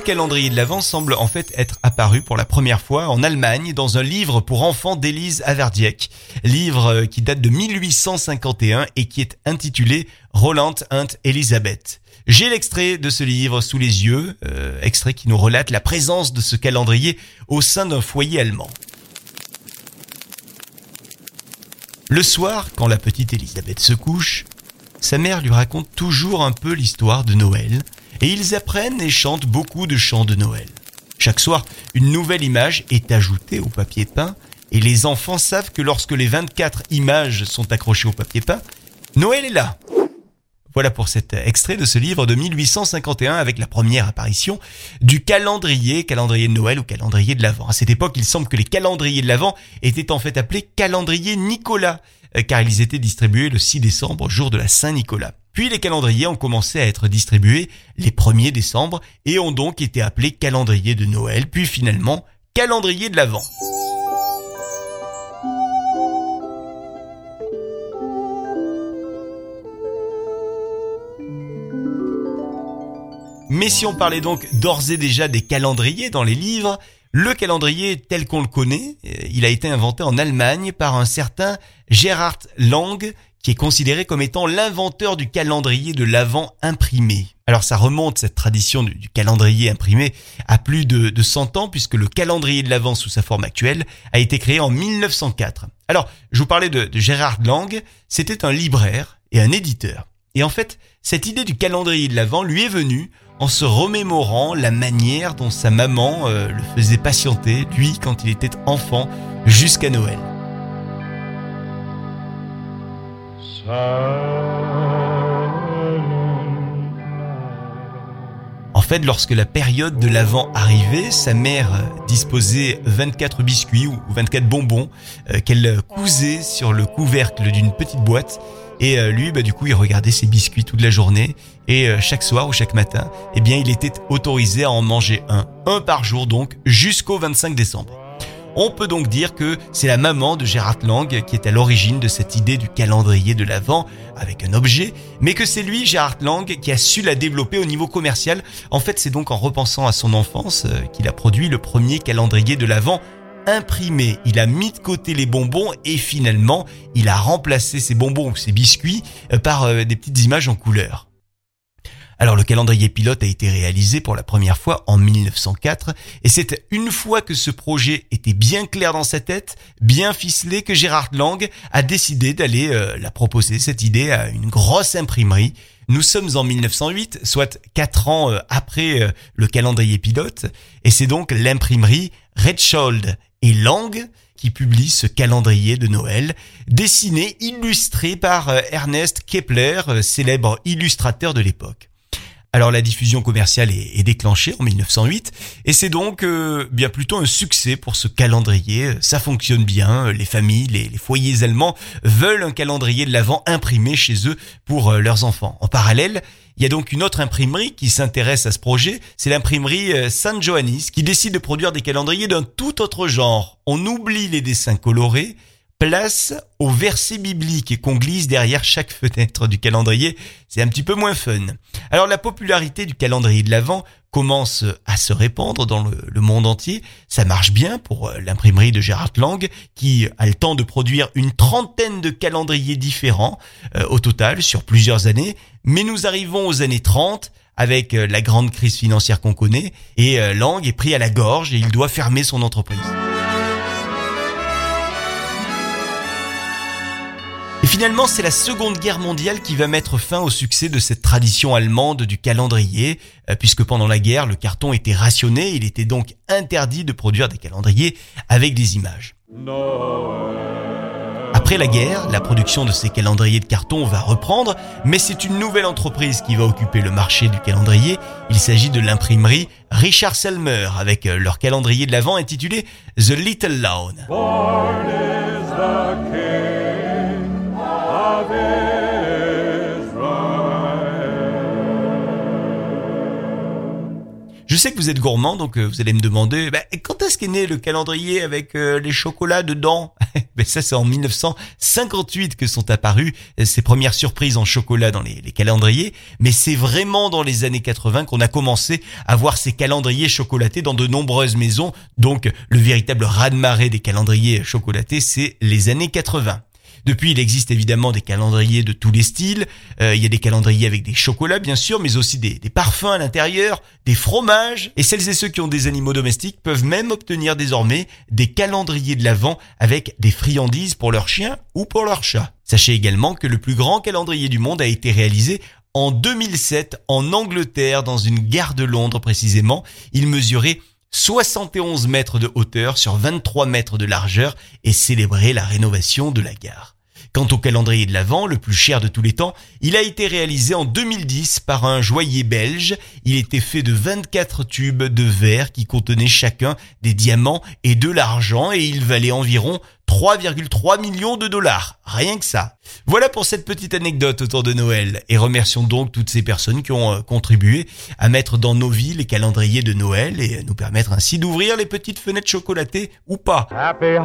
Le calendrier de l'Avent semble en fait être apparu pour la première fois en Allemagne dans un livre pour enfants d'Élise Averdiek, livre euh, qui date de 1851 et qui est intitulé Roland and Elisabeth. J'ai l'extrait de ce livre sous les yeux, euh, extrait qui nous relate la présence de ce calendrier au sein d'un foyer allemand. Le soir, quand la petite Elisabeth se couche, sa mère lui raconte toujours un peu l'histoire de Noël, et ils apprennent et chantent beaucoup de chants de Noël. Chaque soir, une nouvelle image est ajoutée au papier peint, et les enfants savent que lorsque les 24 images sont accrochées au papier peint, Noël est là. Voilà pour cet extrait de ce livre de 1851 avec la première apparition du calendrier, calendrier de Noël ou calendrier de l'Avent. À cette époque, il semble que les calendriers de l'Avent étaient en fait appelés calendrier Nicolas, euh, car ils étaient distribués le 6 décembre, jour de la Saint-Nicolas. Puis les calendriers ont commencé à être distribués les 1er décembre et ont donc été appelés calendrier de Noël, puis finalement calendrier de l'Avent. Mais si on parlait donc d'ores et déjà des calendriers dans les livres, le calendrier tel qu'on le connaît, euh, il a été inventé en Allemagne par un certain Gerhard Lang, qui est considéré comme étant l'inventeur du calendrier de l'Avent imprimé. Alors ça remonte, cette tradition du, calendrier imprimé, à plus de, de 100 ans, puisque le calendrier de l'Avent sous sa forme actuelle a été créé en 1904. Alors, je vous parlais de, Gerhard Lang, c'était un libraire et un éditeur. Et en fait, cette idée du calendrier de l'Avent lui est venue en se remémorant la manière dont sa maman euh, le faisait patienter, lui, quand il était enfant, jusqu'à Noël. En fait, lorsque la période de l'Avent arrivait, sa mère disposait 24 biscuits ou 24 bonbons euh, qu'elle cousait sur le couvercle d'une petite boîte et euh, lui, bah, du coup, il regardait ses biscuits toute la journée. Et euh, chaque soir ou chaque matin, eh bien, il était autorisé à en manger un. Un par jour, donc, jusqu'au 25 décembre. On peut donc dire que c'est la maman de Gérard Lang qui est à l'origine de cette idée du calendrier de l'Avent avec un objet, mais que c'est lui, Gérard Lang, qui a su la développer au niveau commercial. En fait, c'est donc en repensant à son enfance euh, qu'il a produit le premier calendrier de l'Avent imprimé, il a mis de côté les bonbons et finalement, il a remplacé ces bonbons ou ces biscuits euh, par euh, des petites images en couleur. Alors le calendrier pilote a été réalisé pour la première fois en 1904 et c'est une fois que ce projet était bien clair dans sa tête, bien ficelé que Gérard Lang a décidé d'aller euh, la proposer cette idée à une grosse imprimerie. Nous sommes en 1908, soit quatre ans après le calendrier pilote et c'est donc l'imprimerie Redschold et Lang qui publie ce calendrier de Noël, dessiné, illustré par euh, Ernest Kepler, euh, célèbre illustrateur de l'époque. Alors la diffusion commerciale est, déclenchée en 1908 et c'est donc euh, bien plutôt un succès pour ce calendrier. Ça fonctionne bien, les familles, les, foyers allemands veulent un calendrier de l'Avent imprimé chez eux pour leurs enfants. En parallèle, il y a donc une autre imprimerie qui s'intéresse à ce projet, c'est l'imprimerie euh, San Johannis qui décide de produire des calendriers d'un tout autre genre. On oublie les dessins colorés, place au verset biblique qu'on glisse derrière chaque fenêtre du calendrier. C'est un petit peu moins fun. Alors la popularité du calendrier de l'Avent commence à se répandre dans le, monde entier. Ça marche bien pour euh, l'imprimerie de Gérard Lang qui a le temps de produire une trentaine de calendriers différents euh, au total sur plusieurs années. Mais nous arrivons aux années 30 avec euh, la grande crise financière qu'on connaît et Lang est pris à la gorge et il doit fermer son entreprise. Finalement, c'est la Seconde Guerre mondiale qui va mettre fin au succès de cette tradition allemande du calendrier, euh, puisque pendant la guerre, le carton était rationné, il était donc interdit de produire des calendriers avec des images. Après la guerre, la production de ces calendriers de carton va reprendre, mais c'est une nouvelle entreprise qui va occuper le marché du calendrier. Il s'agit de l'imprimerie Richard Selmer avec euh, leur calendrier de l'avant intitulé The Little Lawn. Sais que vous êtes gourmand, donc euh, vous allez me demander, bah, quand est-ce qu'est né le calendrier avec euh, les chocolats dedans? Mais ça, c'est en 1958 que sont apparues ces premières surprises en chocolat dans les, les calendriers. Mais c'est vraiment dans les années 80 qu'on a commencé à voir ces calendriers chocolatés dans de nombreuses maisons. Donc, le véritable raz-de-marée des calendriers chocolatés, c'est les années 80. Depuis, il existe évidemment des calendriers de tous les styles. Euh, il y a des calendriers avec des chocolats, bien sûr, mais aussi des, parfums à l'intérieur, des fromages. Et celles et ceux qui ont des animaux domestiques peuvent même obtenir désormais des calendriers de l'Avent avec des friandises pour leurs chiens ou pour leurs chats. Sachez également que le plus grand calendrier du monde a été réalisé en 2007 en Angleterre, dans une gare de Londres précisément. Il mesurait 71 mètres de hauteur sur 23 mètres de largeur et célébrer la rénovation de la gare. Quant au calendrier de l'Avent, le plus cher de tous les temps, il a été réalisé en 2010 par un joaillier belge. Il était fait de 24 tubes de verre qui contenaient chacun des diamants et de l'argent et il valait environ 3,3 millions de dollars. Rien que ça. Voilà pour cette petite anecdote autour de Noël. Et remercions donc toutes ces personnes qui ont euh, contribué à mettre dans nos vies les calendriers de Noël et à nous permettre ainsi d'ouvrir les petites fenêtres chocolatées ou pas. Happy.